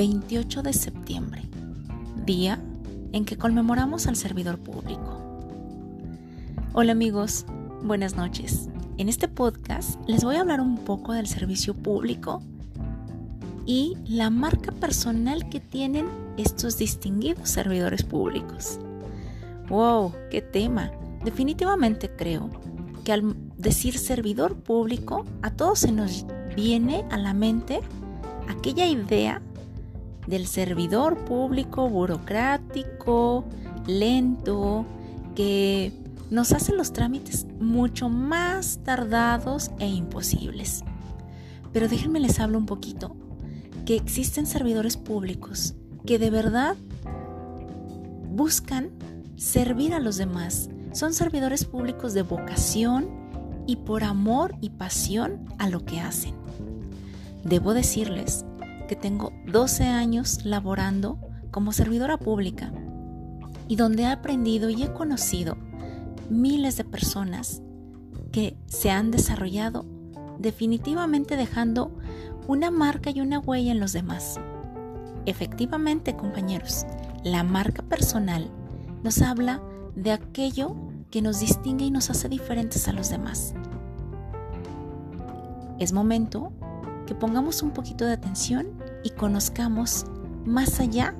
28 de septiembre, día en que conmemoramos al servidor público. Hola amigos, buenas noches. En este podcast les voy a hablar un poco del servicio público y la marca personal que tienen estos distinguidos servidores públicos. ¡Wow! ¡Qué tema! Definitivamente creo que al decir servidor público a todos se nos viene a la mente aquella idea del servidor público burocrático, lento, que nos hace los trámites mucho más tardados e imposibles. Pero déjenme les hablo un poquito que existen servidores públicos que de verdad buscan servir a los demás. Son servidores públicos de vocación y por amor y pasión a lo que hacen. Debo decirles que tengo 12 años laborando como servidora pública y donde he aprendido y he conocido miles de personas que se han desarrollado definitivamente dejando una marca y una huella en los demás. Efectivamente, compañeros, la marca personal nos habla de aquello que nos distingue y nos hace diferentes a los demás. Es momento que pongamos un poquito de atención y conozcamos más allá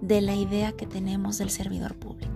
de la idea que tenemos del servidor público.